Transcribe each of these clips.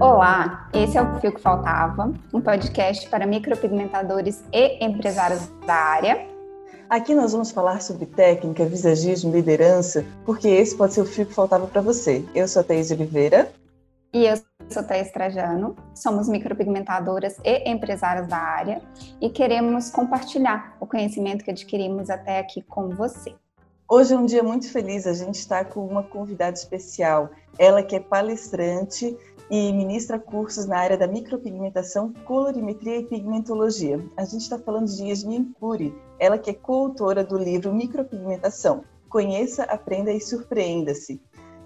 Olá, esse é o Fio que Faltava, um podcast para micropigmentadores e empresários da área. Aqui nós vamos falar sobre técnica, visagismo, liderança, porque esse pode ser o fio que faltava para você. Eu sou a Thaís Oliveira. E eu sou Thaís Trajano, somos micropigmentadoras e empresárias da área e queremos compartilhar o conhecimento que adquirimos até aqui com você. Hoje é um dia muito feliz, a gente está com uma convidada especial. Ela que é palestrante e ministra cursos na área da micropigmentação, colorimetria e pigmentologia. A gente está falando de Yasmin Cury, ela que é coautora do livro Micropigmentação. Conheça, aprenda e surpreenda-se.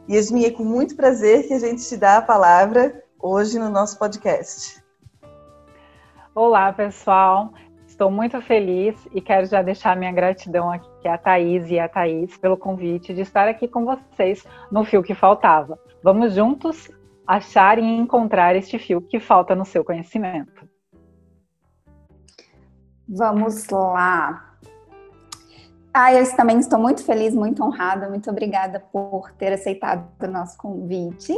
Yasmin, é com muito prazer que a gente te dá a palavra hoje no nosso podcast. Olá, pessoal. Estou muito feliz e quero já deixar minha gratidão aqui à Thaís e à Thaís pelo convite de estar aqui com vocês no Fio que Faltava. Vamos juntos achar e encontrar este fio que falta no seu conhecimento. Vamos lá. Ah, eu também estou muito feliz, muito honrada, muito obrigada por ter aceitado o nosso convite.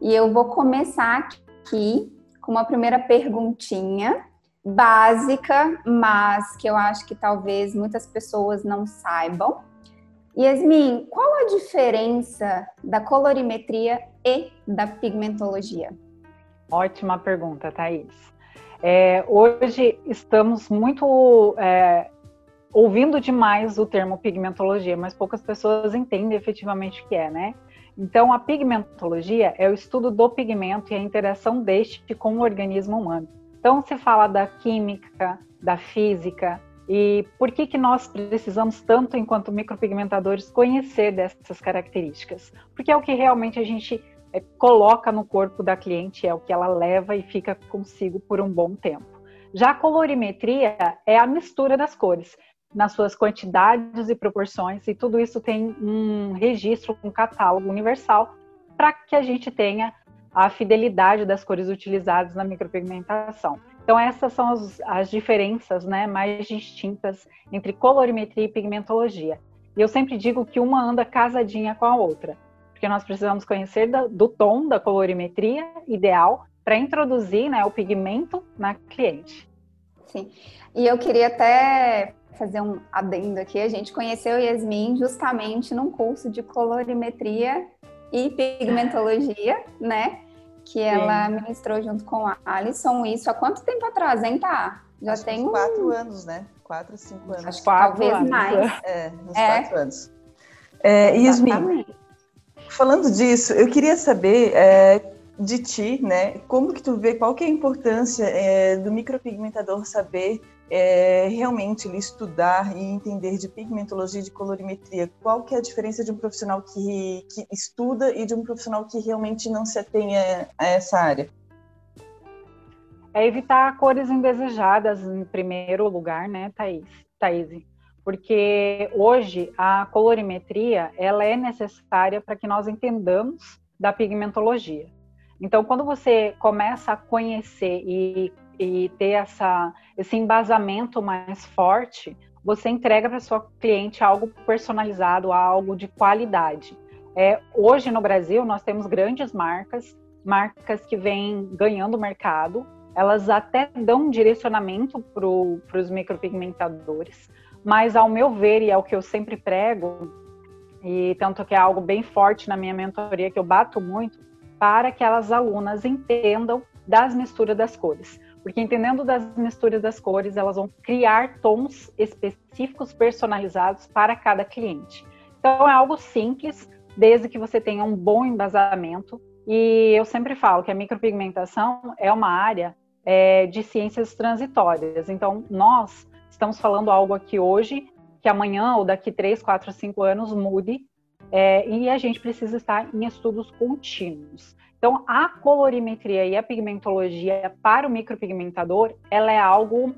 E eu vou começar aqui com uma primeira perguntinha básica, mas que eu acho que talvez muitas pessoas não saibam. Yasmin, qual a diferença da colorimetria e da pigmentologia? Ótima pergunta, Thaís. É, hoje estamos muito é, ouvindo demais o termo pigmentologia, mas poucas pessoas entendem efetivamente o que é, né? Então, a pigmentologia é o estudo do pigmento e a interação deste com o organismo humano. Então, se fala da química, da física, e por que, que nós precisamos tanto, enquanto micropigmentadores, conhecer dessas características? Porque é o que realmente a gente é, coloca no corpo da cliente, é o que ela leva e fica consigo por um bom tempo. Já a colorimetria é a mistura das cores, nas suas quantidades e proporções, e tudo isso tem um registro, um catálogo universal, para que a gente tenha a fidelidade das cores utilizadas na micropigmentação. Então essas são as, as diferenças né, mais distintas entre colorimetria e pigmentologia. E eu sempre digo que uma anda casadinha com a outra, porque nós precisamos conhecer da, do tom da colorimetria ideal para introduzir né, o pigmento na cliente. Sim, e eu queria até fazer um adendo aqui. A gente conheceu Yasmin justamente num curso de colorimetria e pigmentologia, né? Que ela Sim. ministrou junto com a Alison. Isso há quanto tempo atrás, hein, tá? Já Acho tem uns quatro anos, né? Quatro, cinco anos. Acho que talvez anos. mais. É, uns é. quatro anos. É, Yasmin, falando disso, eu queria saber é, de ti, né? Como que tu vê, qual que é a importância é, do micropigmentador saber é, realmente estudar e entender de pigmentologia e de colorimetria, qual que é a diferença de um profissional que, que estuda e de um profissional que realmente não se atenha a essa área? É evitar cores indesejadas em primeiro lugar, né, Thaís? Thaís? Porque hoje a colorimetria ela é necessária para que nós entendamos da pigmentologia. Então, quando você começa a conhecer e e ter essa, esse embasamento mais forte, você entrega para sua cliente algo personalizado, algo de qualidade. É, hoje no Brasil nós temos grandes marcas, marcas que vêm ganhando mercado, elas até dão direcionamento para os micropigmentadores, mas ao meu ver, e é o que eu sempre prego, e tanto que é algo bem forte na minha mentoria, que eu bato muito, para que as alunas entendam das misturas das cores porque entendendo das misturas das cores, elas vão criar tons específicos personalizados para cada cliente. Então é algo simples, desde que você tenha um bom embasamento. E eu sempre falo que a micropigmentação é uma área é, de ciências transitórias. Então nós estamos falando algo aqui hoje que amanhã ou daqui 3, 4, 5 anos mude é, e a gente precisa estar em estudos contínuos. Então, a colorimetria e a pigmentologia para o micropigmentador, ela é algo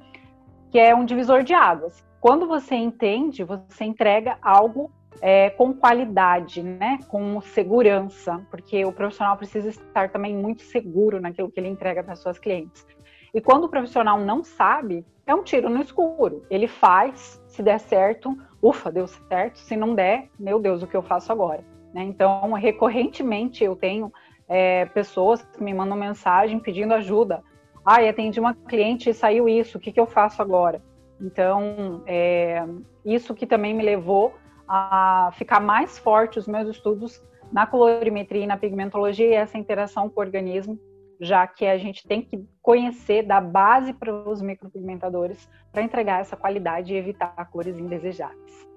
que é um divisor de águas. Quando você entende, você entrega algo é, com qualidade, né? com segurança, porque o profissional precisa estar também muito seguro naquilo que ele entrega para suas clientes. E quando o profissional não sabe, é um tiro no escuro. Ele faz, se der certo, ufa, deu certo. Se não der, meu Deus, o que eu faço agora? Né? Então, recorrentemente eu tenho é, pessoas que me mandam mensagem pedindo ajuda. Ai, atendi uma cliente e saiu isso, o que, que eu faço agora? Então, é, isso que também me levou a ficar mais forte os meus estudos na colorimetria e na pigmentologia e essa interação com o organismo, já que a gente tem que conhecer da base para os micropigmentadores para entregar essa qualidade e evitar cores indesejáveis.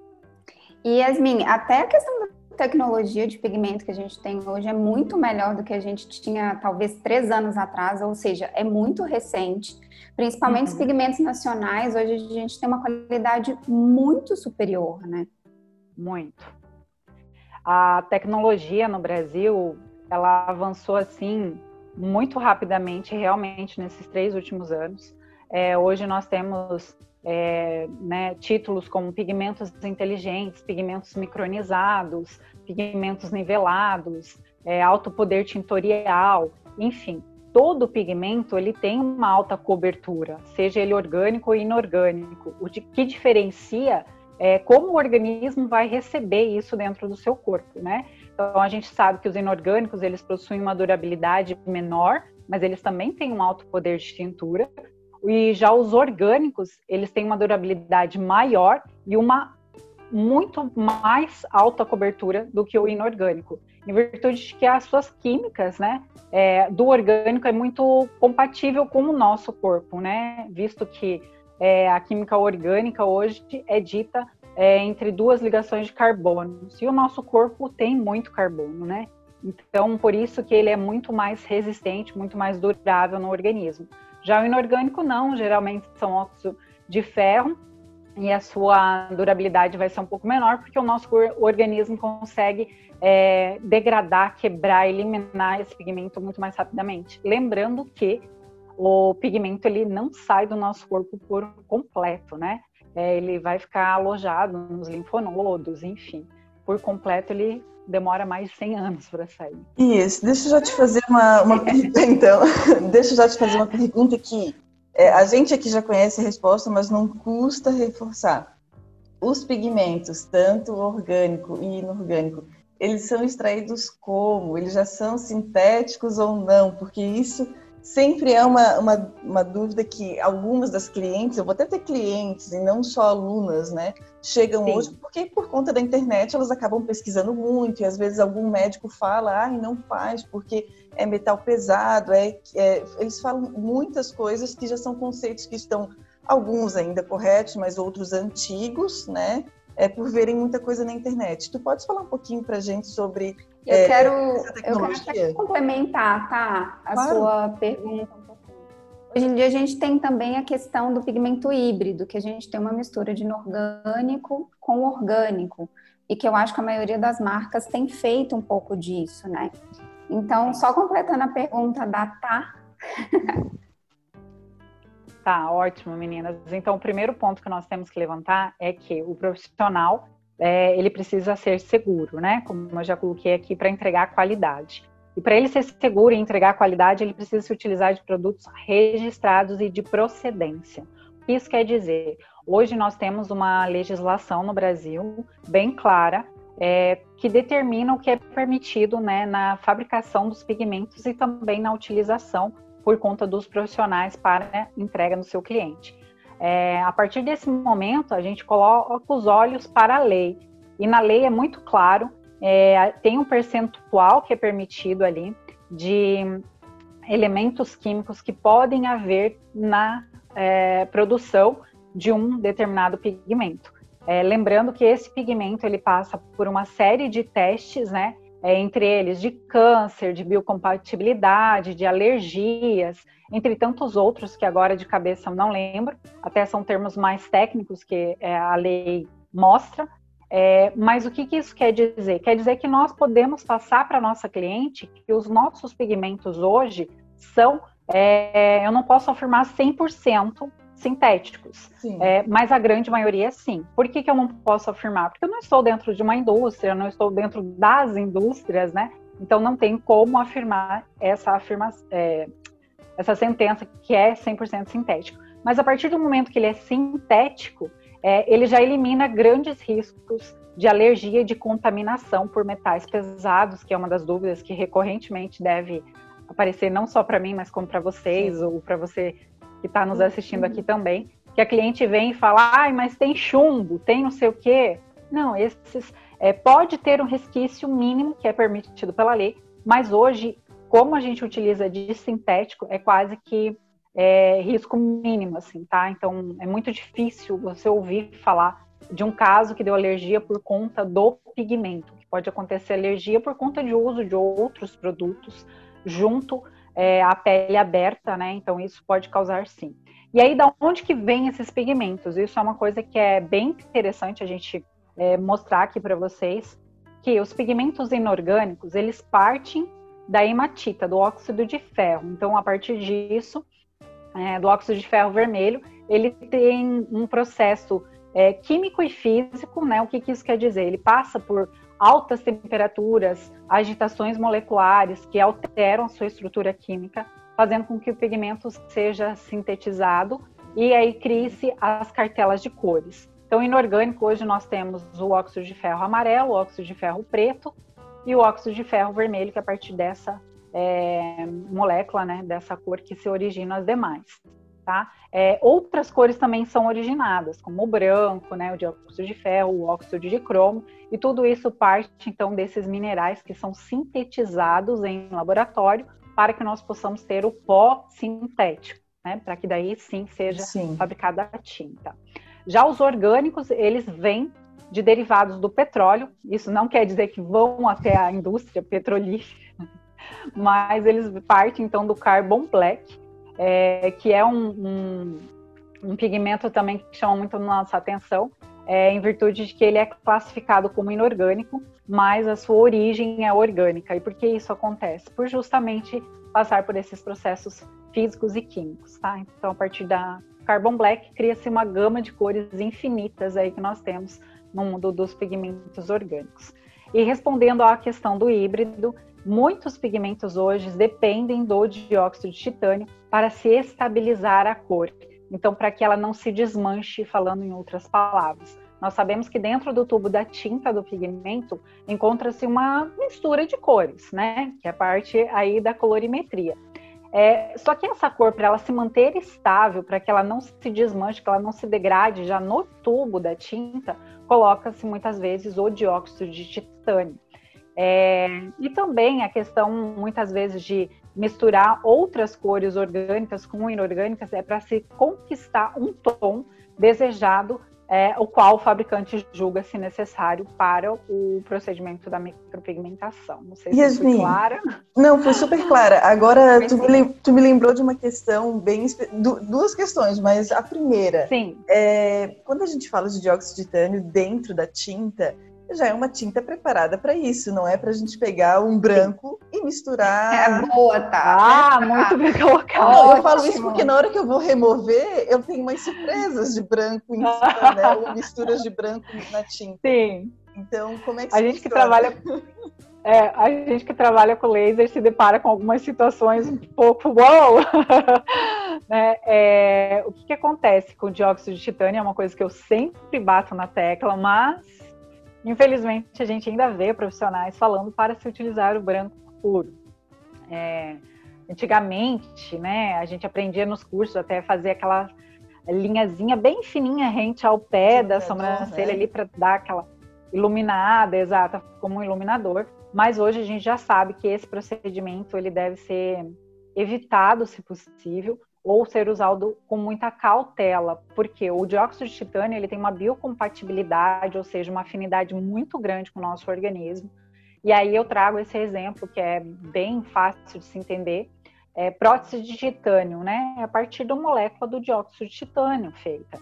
E Yasmin, até a questão da tecnologia de pigmento que a gente tem hoje é muito melhor do que a gente tinha talvez três anos atrás, ou seja, é muito recente. Principalmente uhum. os pigmentos nacionais, hoje a gente tem uma qualidade muito superior, né? Muito. A tecnologia no Brasil, ela avançou assim muito rapidamente, realmente, nesses três últimos anos. É, hoje nós temos é, né, títulos como pigmentos inteligentes, pigmentos micronizados, pigmentos nivelados, é, alto poder tintorial, enfim, todo pigmento ele tem uma alta cobertura, seja ele orgânico ou inorgânico. O que diferencia é como o organismo vai receber isso dentro do seu corpo, né? Então a gente sabe que os inorgânicos eles possuem uma durabilidade menor, mas eles também têm um alto poder de tintura. E já os orgânicos, eles têm uma durabilidade maior e uma muito mais alta cobertura do que o inorgânico, em virtude de que as suas químicas, né, é, do orgânico é muito compatível com o nosso corpo, né, visto que é, a química orgânica hoje é dita é, entre duas ligações de carbono, e o nosso corpo tem muito carbono, né, então por isso que ele é muito mais resistente, muito mais durável no organismo. Já o inorgânico não, geralmente são óxidos de ferro, e a sua durabilidade vai ser um pouco menor, porque o nosso organismo consegue é, degradar, quebrar, eliminar esse pigmento muito mais rapidamente. Lembrando que o pigmento ele não sai do nosso corpo por completo, né? É, ele vai ficar alojado nos linfonodos, enfim. Por completo, ele demora mais de 100 anos para sair. Isso, deixa eu já te fazer uma, uma pergunta, então. deixa eu já te fazer uma pergunta que é, a gente aqui já conhece a resposta, mas não custa reforçar. Os pigmentos, tanto orgânico e inorgânico, eles são extraídos como? Eles já são sintéticos ou não? Porque isso sempre é uma, uma, uma, dúvida que algumas das clientes, eu vou até ter clientes e não só alunas, né, chegam Sim. hoje porque por conta da internet elas acabam pesquisando muito e às vezes algum médico fala, ah, não faz porque é metal pesado, é, é, eles falam muitas coisas que já são conceitos que estão alguns ainda corretos, mas outros antigos, né, é por verem muita coisa na internet. Tu pode falar um pouquinho para gente sobre eu é, quero, eu quero complementar, tá? A claro. sua pergunta um pouquinho. Hoje em dia a gente tem também a questão do pigmento híbrido, que a gente tem uma mistura de inorgânico com orgânico, e que eu acho que a maioria das marcas tem feito um pouco disso, né? Então, só completando a pergunta da Tá. Tá, ótimo, meninas. Então, o primeiro ponto que nós temos que levantar é que o profissional é, ele precisa ser seguro, né? Como eu já coloquei aqui, para entregar qualidade. E para ele ser seguro e entregar qualidade, ele precisa se utilizar de produtos registrados e de procedência. O que isso quer dizer? Hoje nós temos uma legislação no Brasil bem clara é, que determina o que é permitido né, na fabricação dos pigmentos e também na utilização por conta dos profissionais para entrega no seu cliente. É, a partir desse momento, a gente coloca os olhos para a lei. E na lei é muito claro, é, tem um percentual que é permitido ali de elementos químicos que podem haver na é, produção de um determinado pigmento. É, lembrando que esse pigmento ele passa por uma série de testes, né? É, entre eles de câncer, de biocompatibilidade, de alergias, entre tantos outros que agora de cabeça não lembro, até são termos mais técnicos que é, a lei mostra. É, mas o que, que, isso quer dizer? Quer dizer que nós podemos passar para a nossa cliente que os nossos pigmentos hoje são, é, eu não posso afirmar 100% sintéticos, é, mas a grande maioria sim. Por que, que eu não posso afirmar? Porque eu não estou dentro de uma indústria, eu não estou dentro das indústrias, né? Então não tem como afirmar essa afirmação, é, essa sentença que é 100% sintético. Mas a partir do momento que ele é sintético, é, ele já elimina grandes riscos de alergia e de contaminação por metais pesados, que é uma das dúvidas que recorrentemente deve aparecer não só para mim, mas como para vocês Sim. ou para você que está nos assistindo aqui também, que a cliente vem e fala, ai, mas tem chumbo, tem não sei o quê. Não, esses é, pode ter um resquício mínimo que é permitido pela lei, mas hoje, como a gente utiliza de sintético, é quase que é, risco mínimo, assim, tá? Então é muito difícil você ouvir falar de um caso que deu alergia por conta do pigmento, que pode acontecer alergia por conta de uso de outros produtos junto é, à pele aberta, né? Então isso pode causar sim. E aí, da onde que vem esses pigmentos? Isso é uma coisa que é bem interessante a gente é, mostrar aqui para vocês, que os pigmentos inorgânicos, eles partem da hematita, do óxido de ferro. Então, a partir disso, é, do óxido de ferro vermelho, ele tem um processo é, químico e físico, né? O que, que isso quer dizer? Ele passa por altas temperaturas, agitações moleculares que alteram sua estrutura química, fazendo com que o pigmento seja sintetizado e aí crie-se as cartelas de cores. Então, inorgânico, hoje nós temos o óxido de ferro amarelo, o óxido de ferro preto e o óxido de ferro vermelho, que é a partir dessa é, molécula, né, dessa cor que se origina as demais. Tá? É, outras cores também são originadas, como o branco, né, o dióxido de ferro, o óxido de cromo, e tudo isso parte então desses minerais que são sintetizados em laboratório para que nós possamos ter o pó sintético, né, para que daí sim seja sim. fabricada a tinta. Já os orgânicos, eles vêm de derivados do petróleo, isso não quer dizer que vão até a indústria petrolífera, mas eles partem então do carbon black, é, que é um, um, um, pigmento também que chama muito nossa atenção, é, em virtude de que ele é classificado como inorgânico, mas a sua origem é orgânica. E por que isso acontece? Por justamente passar por esses processos físicos e químicos, tá? Então, a partir da Carbon Black, cria-se uma gama de cores infinitas aí que nós temos no mundo dos pigmentos orgânicos. E respondendo à questão do híbrido, Muitos pigmentos hoje dependem do dióxido de titânio para se estabilizar a cor. Então, para que ela não se desmanche, falando em outras palavras. Nós sabemos que dentro do tubo da tinta do pigmento encontra-se uma mistura de cores, né? Que é parte aí da colorimetria. É, só que essa cor, para ela se manter estável, para que ela não se desmanche, que ela não se degrade já no tubo da tinta, coloca-se muitas vezes o dióxido de titânio. É, e também a questão, muitas vezes, de misturar outras cores orgânicas com inorgânicas é para se conquistar um tom desejado, é, o qual o fabricante julga se necessário para o procedimento da micropigmentação. Não sei se Yasmin, foi clara. Não, foi super clara. Agora, tu me, tu me lembrou de uma questão bem... Duas questões, mas a primeira... Sim. É, quando a gente fala de dióxido de titânio dentro da tinta, já é uma tinta preparada para isso, não é para a gente pegar um branco Sim. e misturar. É boa, tá? Ah, muito bem colocado. eu falo isso porque na hora que eu vou remover, eu tenho umas surpresas de branco em cima, né? Ou misturas de branco na tinta. Sim. Então, como é que a gente que trabalha é, a gente que trabalha com laser se depara com algumas situações um pouco uou! né? é, o que, que acontece com o dióxido de titânio é uma coisa que eu sempre bato na tecla, mas Infelizmente, a gente ainda vê profissionais falando para se utilizar o branco puro. É, antigamente, né, a gente aprendia nos cursos até fazer aquela linhazinha bem fininha rente ao pé Sim, da sobrancelha é. ali para dar aquela iluminada, exata, como um iluminador. Mas hoje a gente já sabe que esse procedimento ele deve ser evitado, se possível, ou ser usado com muita cautela, porque o dióxido de titânio ele tem uma biocompatibilidade, ou seja, uma afinidade muito grande com o nosso organismo. E aí eu trago esse exemplo que é bem fácil de se entender, é prótese de titânio, né? É a partir da molécula do dióxido de titânio feita.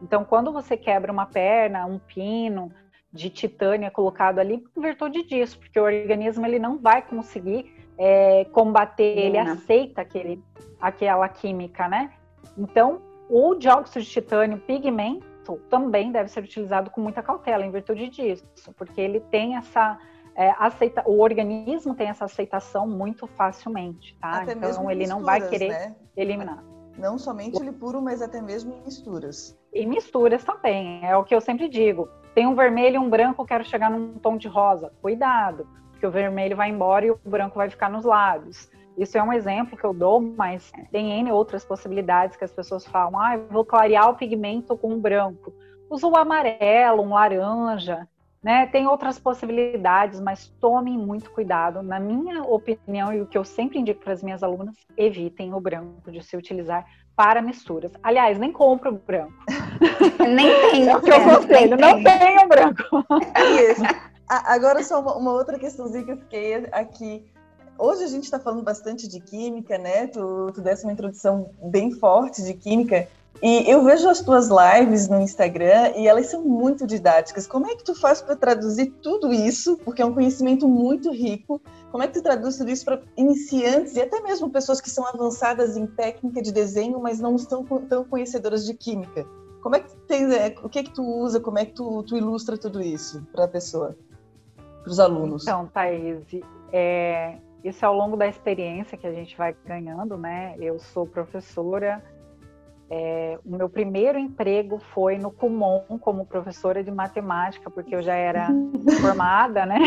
Então, quando você quebra uma perna, um pino de titânio é colocado ali, em virtude disso, porque o organismo ele não vai conseguir é, combater, ele aceita aquele, aquela química, né? Então, o dióxido de titânio pigmento também deve ser utilizado com muita cautela, em virtude disso, porque ele tem essa é, aceita, o organismo tem essa aceitação muito facilmente, tá? Até então ele não vai querer né? eliminar. Não somente ele puro, mas até mesmo em misturas. E misturas também, é o que eu sempre digo. Tem um vermelho e um branco, quero chegar num tom de rosa. Cuidado, porque o vermelho vai embora e o branco vai ficar nos lábios. Isso é um exemplo que eu dou, mas tem N outras possibilidades que as pessoas falam. Ah, eu vou clarear o pigmento com um branco. Usa o amarelo, um laranja, né? Tem outras possibilidades, mas tomem muito cuidado. Na minha opinião, e o que eu sempre indico para as minhas alunas, evitem o branco de se utilizar para misturas. Aliás, nem compra o branco. nem tem. É o que eu aconselho, não tem o branco. Isso. Agora, só uma, uma outra questãozinha que eu fiquei aqui hoje a gente está falando bastante de química, né? Tu, tu desse uma introdução bem forte de química. E eu vejo as tuas lives no Instagram e elas são muito didáticas. Como é que tu faz para traduzir tudo isso? Porque é um conhecimento muito rico. Como é que tu traduz tudo isso para iniciantes e até mesmo pessoas que são avançadas em técnica de desenho, mas não estão tão conhecedoras de química? Como é que tu tem, é, o que é que tu usa? Como é que tu, tu ilustra tudo isso para a pessoa, para os alunos? Então, Thaís, é, isso é ao longo da experiência que a gente vai ganhando, né? Eu sou professora. É, o meu primeiro emprego foi no Kumon como professora de matemática, porque eu já era formada, né?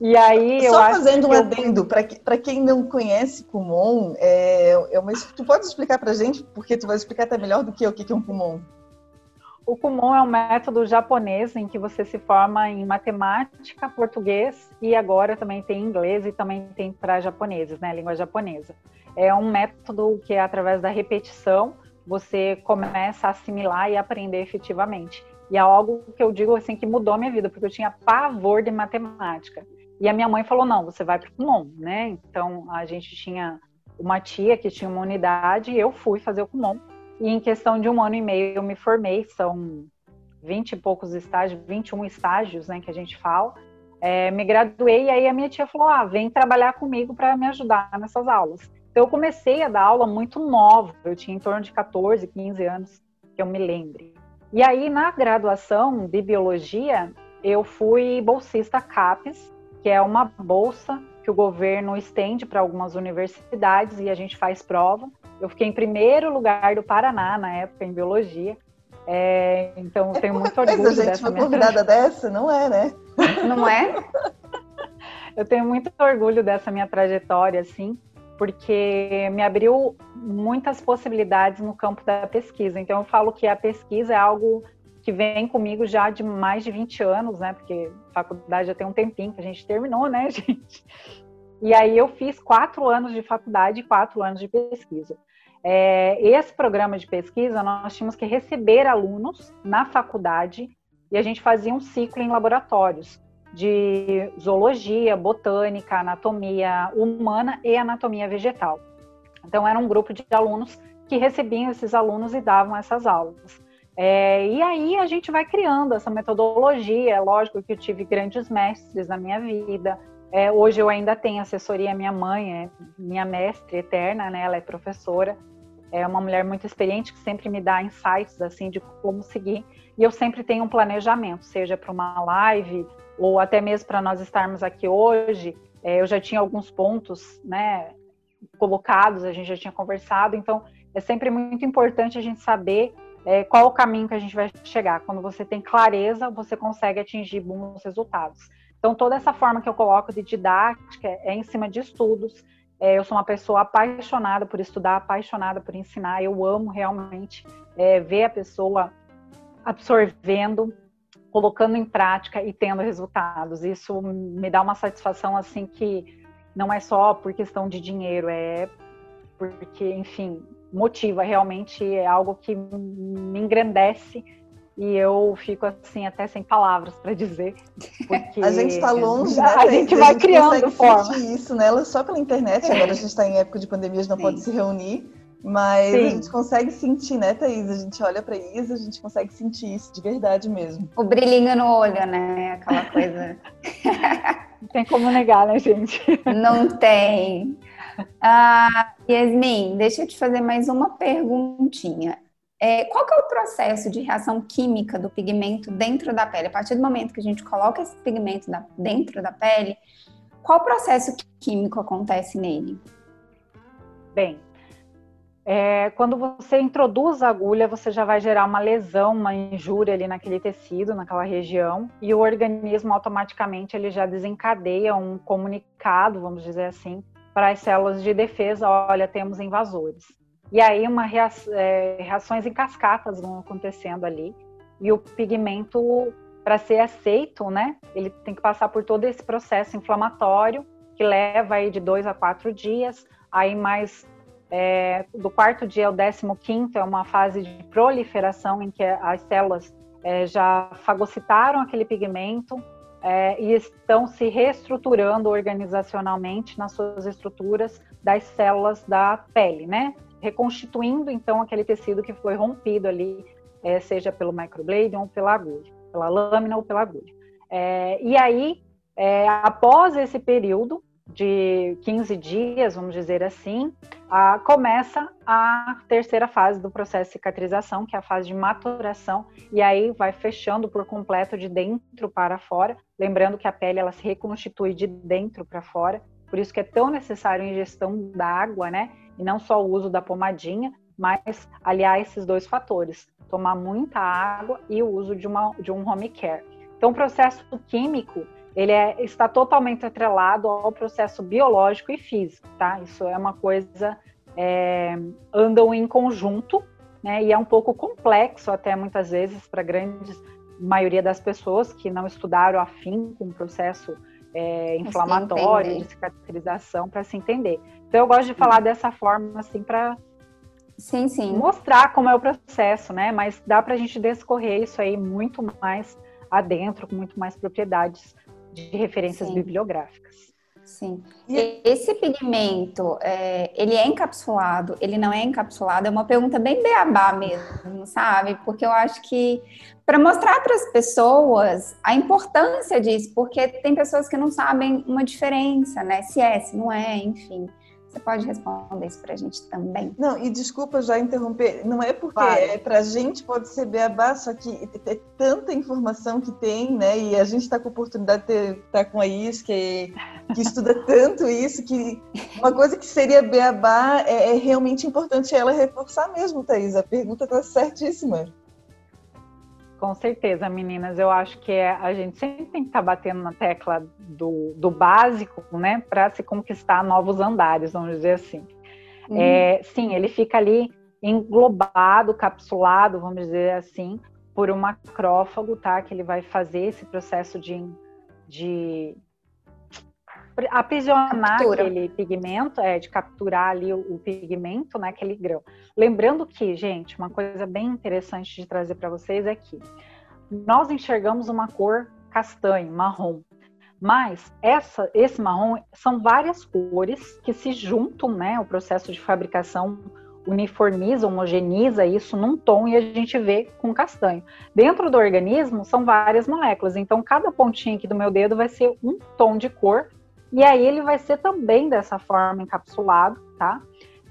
e aí Só fazendo um eu... adendo, para quem não conhece Kumon, é, é uma, tu pode explicar para gente, porque tu vai explicar até melhor do que o que é um Kumon. O Kumon é um método japonês em que você se forma em matemática, português e agora também tem inglês e também tem para japoneses, né, língua japonesa. É um método que através da repetição você começa a assimilar e aprender efetivamente. E é algo que eu digo assim que mudou a minha vida, porque eu tinha pavor de matemática. E a minha mãe falou: "Não, você vai para o Kumon", né? Então a gente tinha uma tia que tinha uma unidade e eu fui fazer o Kumon e em questão de um ano e meio eu me formei, são 20 e poucos estágios, 21 estágios, né, que a gente fala. É, me graduei e aí a minha tia falou: ah, vem trabalhar comigo para me ajudar nessas aulas. Então eu comecei a dar aula muito nova, eu tinha em torno de 14, 15 anos, que eu me lembre. E aí na graduação de biologia, eu fui bolsista CAPES, que é uma bolsa que o governo estende para algumas universidades e a gente faz prova. Eu fiquei em primeiro lugar do Paraná na época em biologia. É, então é tenho muito orgulho coisa, gente, dessa uma convidada dessa, não é, né? Não é? eu tenho muito orgulho dessa minha trajetória, assim, porque me abriu muitas possibilidades no campo da pesquisa. Então eu falo que a pesquisa é algo que vem comigo já de mais de 20 anos, né? Porque faculdade já tem um tempinho que a gente terminou, né, gente? E aí eu fiz quatro anos de faculdade e quatro anos de pesquisa. É, esse programa de pesquisa, nós tínhamos que receber alunos na faculdade e a gente fazia um ciclo em laboratórios de zoologia, botânica, anatomia humana e anatomia vegetal. Então, era um grupo de alunos que recebiam esses alunos e davam essas aulas. É, e aí a gente vai criando essa metodologia. É lógico que eu tive grandes mestres na minha vida, é, hoje eu ainda tenho assessoria, minha mãe é minha mestre eterna, né? Ela é professora, é uma mulher muito experiente que sempre me dá insights assim de como seguir. E eu sempre tenho um planejamento, seja para uma live ou até mesmo para nós estarmos aqui hoje. É, eu já tinha alguns pontos, né? Colocados, a gente já tinha conversado. Então é sempre muito importante a gente saber é, qual o caminho que a gente vai chegar. Quando você tem clareza, você consegue atingir bons resultados. Então, toda essa forma que eu coloco de didática é em cima de estudos. É, eu sou uma pessoa apaixonada por estudar, apaixonada por ensinar. Eu amo realmente é, ver a pessoa absorvendo, colocando em prática e tendo resultados. Isso me dá uma satisfação assim que não é só por questão de dinheiro, é porque, enfim, motiva realmente é algo que me engrandece e eu fico assim até sem palavras para dizer porque a gente está longe né, a gente vai a gente criando forma isso né? Só pela internet agora a gente está em época de pandemia a gente não Sim. pode se reunir mas Sim. a gente consegue sentir né Thaís? A gente olha para Isa a gente consegue sentir isso de verdade mesmo. O brilhinho no olho né? Aquela coisa. Não tem como negar né gente? Não tem. Ah, Yasmin, deixa eu te fazer mais uma perguntinha. É, qual que é o processo de reação química do pigmento dentro da pele? A partir do momento que a gente coloca esse pigmento da, dentro da pele, qual processo químico acontece nele? Bem, é, quando você introduz a agulha, você já vai gerar uma lesão, uma injúria ali naquele tecido, naquela região, e o organismo automaticamente ele já desencadeia um comunicado, vamos dizer assim, para as células de defesa, olha, temos invasores. E aí uma é, reações em cascatas vão acontecendo ali, e o pigmento, para ser aceito, né, ele tem que passar por todo esse processo inflamatório, que leva aí de dois a quatro dias, aí mais é, do quarto dia ao décimo quinto é uma fase de proliferação em que as células é, já fagocitaram aquele pigmento é, e estão se reestruturando organizacionalmente nas suas estruturas das células da pele, né? Reconstituindo então aquele tecido que foi rompido ali, é, seja pelo microblade ou pela agulha, pela lâmina ou pela agulha. É, e aí, é, após esse período, de 15 dias, vamos dizer assim, a, começa a terceira fase do processo de cicatrização, que é a fase de maturação, e aí vai fechando por completo de dentro para fora, lembrando que a pele ela se reconstitui de dentro para fora, por isso que é tão necessário a ingestão da água, né? E não só o uso da pomadinha, mas aliar esses dois fatores, tomar muita água e o uso de, uma, de um home care. Então, o processo químico ele é, está totalmente atrelado ao processo biológico e físico, tá? Isso é uma coisa, é, andam em conjunto, né? E é um pouco complexo até muitas vezes para a grande maioria das pessoas que não estudaram afim com o processo é, inflamatório, de cicatrização, para se entender. Então eu gosto de falar dessa forma, assim, para sim, sim. mostrar como é o processo, né? Mas dá para a gente descorrer isso aí muito mais adentro, com muito mais propriedades de referências Sim. bibliográficas. Sim. Esse pigmento, é, ele é encapsulado, ele não é encapsulado? É uma pergunta bem beabá mesmo, sabe? Porque eu acho que para mostrar para as pessoas a importância disso, porque tem pessoas que não sabem uma diferença, né? Se é, se não é, enfim. Você pode responder isso para a gente também? Não, e desculpa já interromper, não é porque é, para a gente pode ser beabá, só que é tanta informação que tem, né? E a gente está com a oportunidade de estar tá com a Is, que, que estuda tanto isso, que uma coisa que seria beabá é, é realmente importante ela reforçar mesmo, Thaís. A pergunta está certíssima. Com certeza, meninas. Eu acho que é, a gente sempre tem que estar tá batendo na tecla do, do básico, né, para se conquistar novos andares, vamos dizer assim. Uhum. É, sim, ele fica ali englobado, capsulado, vamos dizer assim, por um macrófago, tá? Que ele vai fazer esse processo de, de aprisionar Captura. aquele pigmento, é, de capturar ali o, o, pigmento naquele grão. Lembrando que, gente, uma coisa bem interessante de trazer para vocês é que nós enxergamos uma cor castanho, marrom, mas essa, esse marrom são várias cores que se juntam, né? O processo de fabricação uniformiza, homogeniza isso num tom e a gente vê com castanho. Dentro do organismo são várias moléculas, então cada pontinho aqui do meu dedo vai ser um tom de cor e aí ele vai ser também dessa forma encapsulado, tá?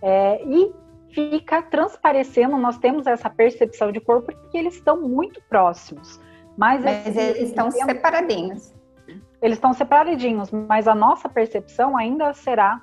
É, e fica transparecendo, nós temos essa percepção de cor porque eles estão muito próximos. Mas, mas esse, eles estão tempo, separadinhos. Eles estão separadinhos, mas a nossa percepção ainda será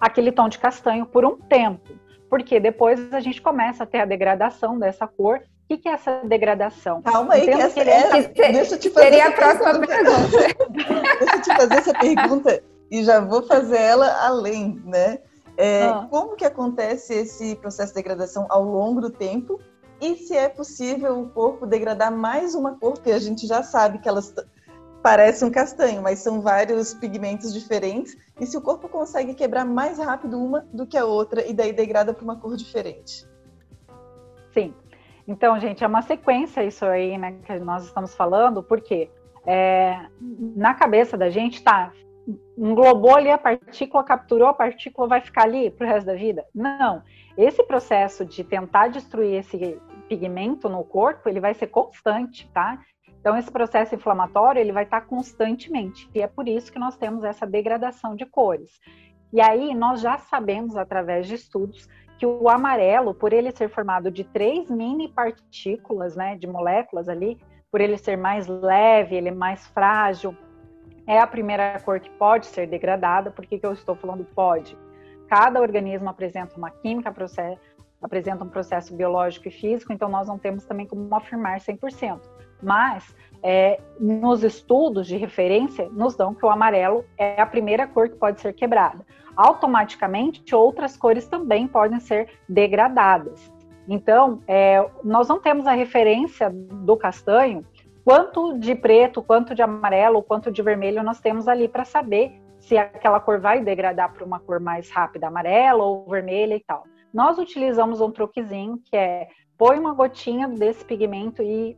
aquele tom de castanho por um tempo. Porque depois a gente começa a ter a degradação dessa cor o que, é essa degradação? Calma aí, que essa, que é, é, deixa eu te fazer seria a próxima pergunta. deixa eu te fazer essa pergunta e já vou fazer ela além, né? É, ah. Como que acontece esse processo de degradação ao longo do tempo? E se é possível o corpo degradar mais uma cor, porque a gente já sabe que elas parecem um castanho, mas são vários pigmentos diferentes. E se o corpo consegue quebrar mais rápido uma do que a outra e daí degrada para uma cor diferente? Sim. Então, gente, é uma sequência isso aí, né, que nós estamos falando, porque é, na cabeça da gente tá englobou ali a partícula, capturou a partícula, vai ficar ali para o resto da vida? Não. Esse processo de tentar destruir esse pigmento no corpo, ele vai ser constante, tá? Então, esse processo inflamatório, ele vai estar tá constantemente. E é por isso que nós temos essa degradação de cores. E aí, nós já sabemos, através de estudos, que o amarelo, por ele ser formado de três mini partículas, né, de moléculas ali, por ele ser mais leve, ele é mais frágil, é a primeira cor que pode ser degradada. Por que, que eu estou falando pode? cada organismo apresenta uma química, apresenta um processo biológico e físico, então nós não temos também como afirmar 100%. Mas é, nos estudos de referência, nos dão que o amarelo é a primeira cor que pode ser quebrada. Automaticamente, outras cores também podem ser degradadas. Então, é, nós não temos a referência do castanho, quanto de preto, quanto de amarelo, quanto de vermelho nós temos ali para saber se aquela cor vai degradar para uma cor mais rápida, amarela ou vermelha e tal. Nós utilizamos um truquezinho que é põe uma gotinha desse pigmento e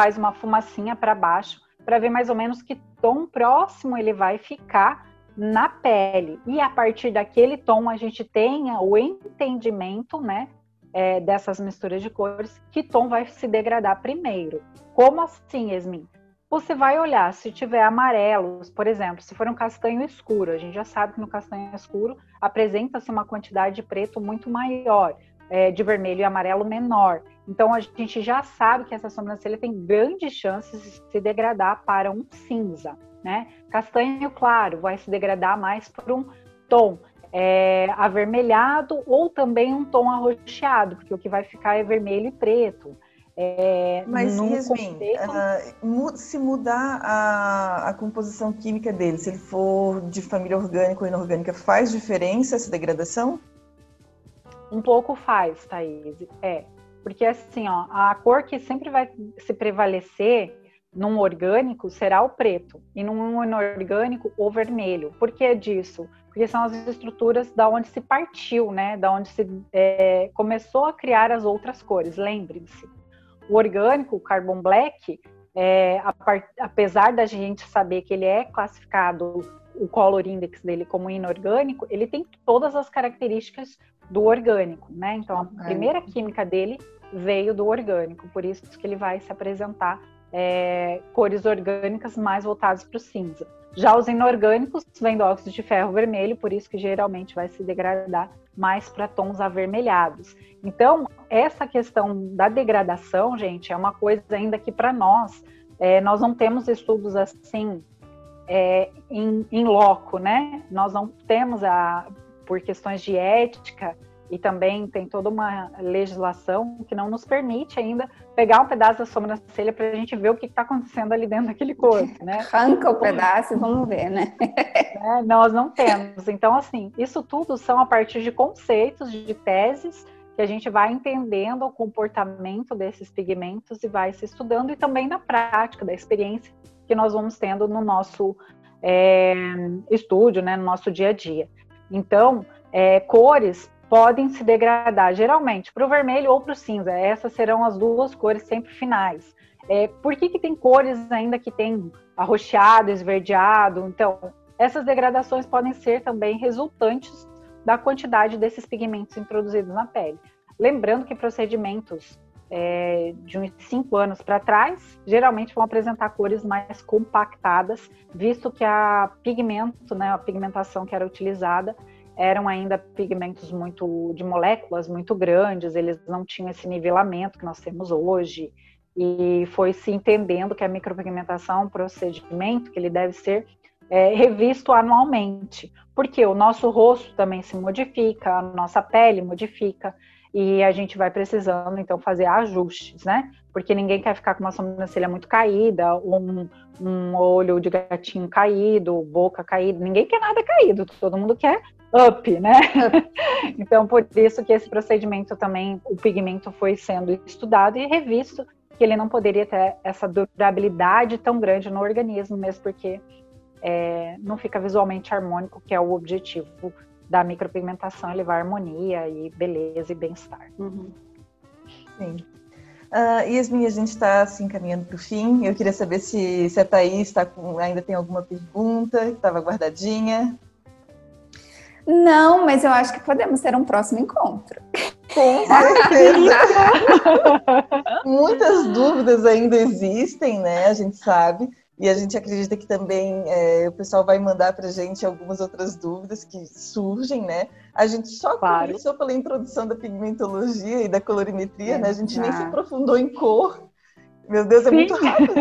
faz uma fumacinha para baixo para ver mais ou menos que tom próximo ele vai ficar na pele. E a partir daquele tom a gente tenha o entendimento, né, é, dessas misturas de cores, que tom vai se degradar primeiro. Como assim, Esmin? Você vai olhar, se tiver amarelos, por exemplo, se for um castanho escuro, a gente já sabe que no castanho escuro apresenta-se uma quantidade de preto muito maior, é, de vermelho e amarelo menor. Então a gente já sabe que essa sobrancelha tem grandes chances de se degradar para um cinza, né? Castanho claro vai se degradar mais por um tom é, avermelhado ou também um tom arroxeado, porque o que vai ficar é vermelho e preto. É, Mas, Yasmin, contexto... se mudar a, a, composição química dele, se ele for de família orgânica ou inorgânica, faz diferença essa degradação? Um pouco faz, Thaís. É. Porque assim, ó, a cor que sempre vai se prevalecer num orgânico será o preto e num inorgânico o vermelho. Por que disso? porque são as estruturas da onde se partiu, né? Da onde se é, começou a criar as outras cores. Lembrem-se, o orgânico, o carbon black, é, apesar da gente saber que ele é classificado o color index dele como inorgânico, ele tem todas as características do orgânico, né? Então a primeira química dele veio do orgânico, por isso que ele vai se apresentar é, cores orgânicas mais voltadas para o cinza. Já os inorgânicos vêm do óxido de ferro vermelho, por isso que geralmente vai se degradar mais para tons avermelhados. Então, essa questão da degradação, gente, é uma coisa ainda que para nós, é, nós não temos estudos assim é, em, em loco, né? Nós não temos, a, por questões de ética, e também tem toda uma legislação que não nos permite ainda pegar um pedaço da sobrancelha para a gente ver o que está acontecendo ali dentro daquele corpo, né? Arranca o pedaço e vamos ver, né? É, nós não temos. Então, assim, isso tudo são a partir de conceitos, de teses, que a gente vai entendendo o comportamento desses pigmentos e vai se estudando, e também na prática, da experiência que nós vamos tendo no nosso é, estúdio, né, no nosso dia a dia. Então, é, cores podem se degradar, geralmente, para o vermelho ou para o cinza. Essas serão as duas cores sempre finais. É, por que, que tem cores ainda que tem arroxeado, esverdeado? Então, essas degradações podem ser também resultantes da quantidade desses pigmentos introduzidos na pele. Lembrando que procedimentos é, de uns cinco anos para trás, geralmente vão apresentar cores mais compactadas, visto que a pigmento, né, a pigmentação que era utilizada, eram ainda pigmentos muito de moléculas muito grandes, eles não tinham esse nivelamento que nós temos hoje. E foi se entendendo que a micropigmentação é um procedimento que ele deve ser é, revisto anualmente, porque o nosso rosto também se modifica, a nossa pele modifica, e a gente vai precisando então fazer ajustes, né? Porque ninguém quer ficar com uma sobrancelha muito caída, um, um olho de gatinho caído, boca caída, ninguém quer nada caído, todo mundo quer up, né? então, por isso que esse procedimento também, o pigmento foi sendo estudado e revisto que ele não poderia ter essa durabilidade tão grande no organismo, mesmo porque é, não fica visualmente harmônico, que é o objetivo da micropigmentação, é levar harmonia e beleza e bem-estar. Uhum. Sim. Uh, Yasmin, a gente está se assim, encaminhando para o fim. Eu queria saber se, se a Thaís tá com, ainda tem alguma pergunta que estava guardadinha. Não, mas eu acho que podemos ter um próximo encontro. Com certeza. Muitas dúvidas ainda existem, né? A gente sabe. E a gente acredita que também é, o pessoal vai mandar para a gente algumas outras dúvidas que surgem, né? A gente só claro. começou pela introdução da pigmentologia e da colorimetria, é, né? A gente nem se aprofundou em cor. Meu Deus, é Sim. muito rápido.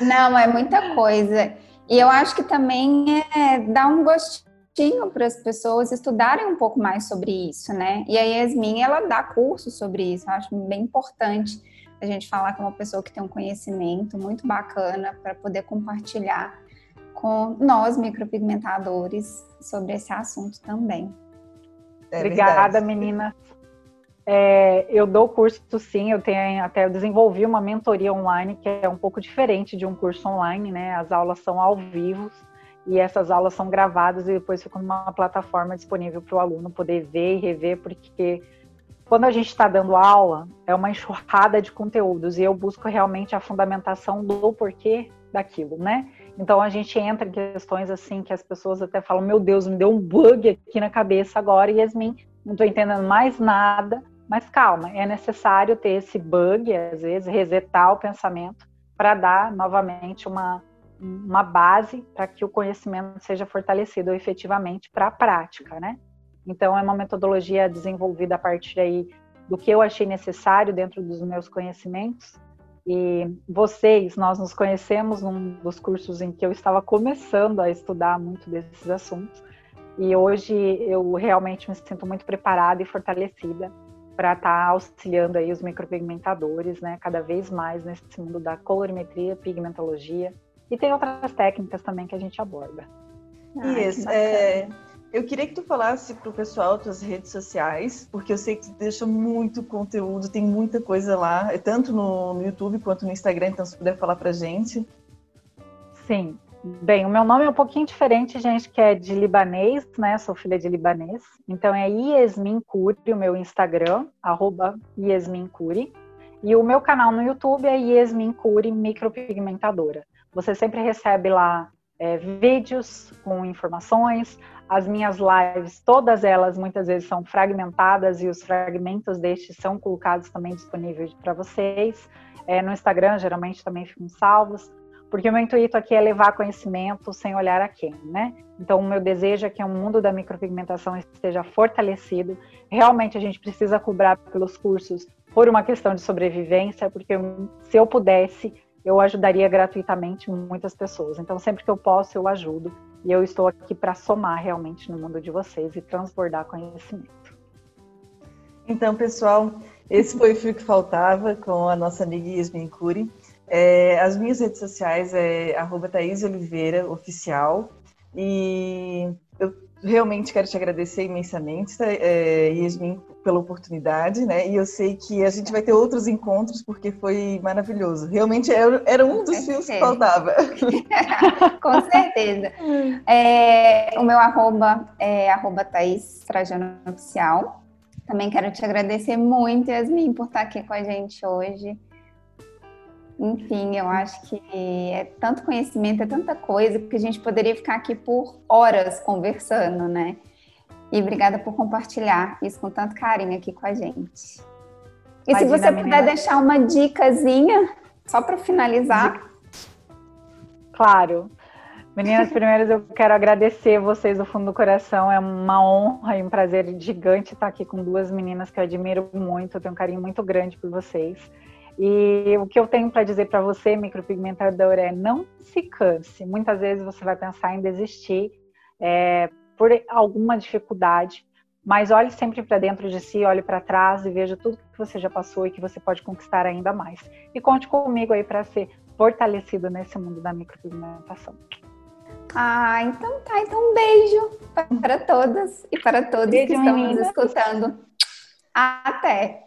Não, é muita coisa. E eu acho que também é, dá um gostinho para as pessoas estudarem um pouco mais sobre isso, né? E a Yasmin, ela dá curso sobre isso, eu acho bem importante a gente falar com uma pessoa que tem um conhecimento muito bacana para poder compartilhar com nós micropigmentadores sobre esse assunto também. É Obrigada, meninas. É, eu dou curso sim, eu tenho até eu desenvolvi uma mentoria online que é um pouco diferente de um curso online, né? As aulas são ao vivo e essas aulas são gravadas e depois ficam numa plataforma disponível para o aluno poder ver e rever, porque quando a gente está dando aula, é uma enxurrada de conteúdos e eu busco realmente a fundamentação do porquê daquilo, né? Então a gente entra em questões assim que as pessoas até falam: Meu Deus, me deu um bug aqui na cabeça agora, Yasmin, não estou entendendo mais nada. Mas calma, é necessário ter esse bug, às vezes, resetar o pensamento para dar novamente uma, uma base para que o conhecimento seja fortalecido efetivamente para a prática, né? Então, é uma metodologia desenvolvida a partir aí do que eu achei necessário dentro dos meus conhecimentos. E vocês, nós nos conhecemos num dos cursos em que eu estava começando a estudar muito desses assuntos. E hoje eu realmente me sinto muito preparada e fortalecida para estar tá auxiliando aí os micropigmentadores, né, cada vez mais nesse mundo da colorimetria, pigmentologia. E tem outras técnicas também que a gente aborda. Isso, é, eu queria que tu falasse para o pessoal tuas redes sociais, porque eu sei que tu deixa muito conteúdo, tem muita coisa lá, é tanto no, no YouTube quanto no Instagram, então se puder falar para gente. Sim. Bem, o meu nome é um pouquinho diferente, gente, que é de libanês, né? Sou filha de libanês. Então é Yasmin Curi, o meu Instagram, arroba Yasmin Curi. E o meu canal no YouTube é Yasmin Curi Micropigmentadora. Você sempre recebe lá é, vídeos com informações, as minhas lives, todas elas muitas vezes são fragmentadas e os fragmentos destes são colocados também disponíveis para vocês. É, no Instagram, geralmente também ficam salvos, porque o meu intuito aqui é levar conhecimento sem olhar a quem, né? Então, o meu desejo é que o mundo da micropigmentação esteja fortalecido. Realmente, a gente precisa cobrar pelos cursos por uma questão de sobrevivência, porque se eu pudesse, eu ajudaria gratuitamente muitas pessoas. Então, sempre que eu posso, eu ajudo. E eu estou aqui para somar realmente no mundo de vocês e transbordar conhecimento. Então, pessoal, esse foi o fio que faltava com a nossa amiga Yasmin Cury. É, as minhas redes sociais é arroba Thaís Oliveira Oficial. E eu realmente quero te agradecer imensamente, é, Yasmin, pela oportunidade, né? E eu sei que a gente vai ter outros encontros porque foi maravilhoso. Realmente era, era um dos fios que faltava. Com certeza. É, o meu arroba é arroba Thaís Trajano Oficial. Também quero te agradecer muito, Yasmin, por estar aqui com a gente hoje. Enfim, eu acho que é tanto conhecimento, é tanta coisa que a gente poderia ficar aqui por horas conversando, né? E obrigada por compartilhar isso com tanto carinho aqui com a gente. E Imagina, se você puder menina. deixar uma dicasinha, só para finalizar. Claro. Meninas, primeiras eu quero agradecer vocês do fundo do coração. É uma honra e um prazer gigante estar aqui com duas meninas que eu admiro muito. Eu tenho um carinho muito grande por vocês. E o que eu tenho para dizer para você, micropigmentador, é não se canse. Muitas vezes você vai pensar em desistir. É, por alguma dificuldade, mas olhe sempre para dentro de si, olhe para trás e veja tudo que você já passou e que você pode conquistar ainda mais. E conte comigo aí para ser fortalecido nesse mundo da micropigmentação. Ah, então tá. Então um beijo para todas e para todos beijo, que estão nos escutando. Até!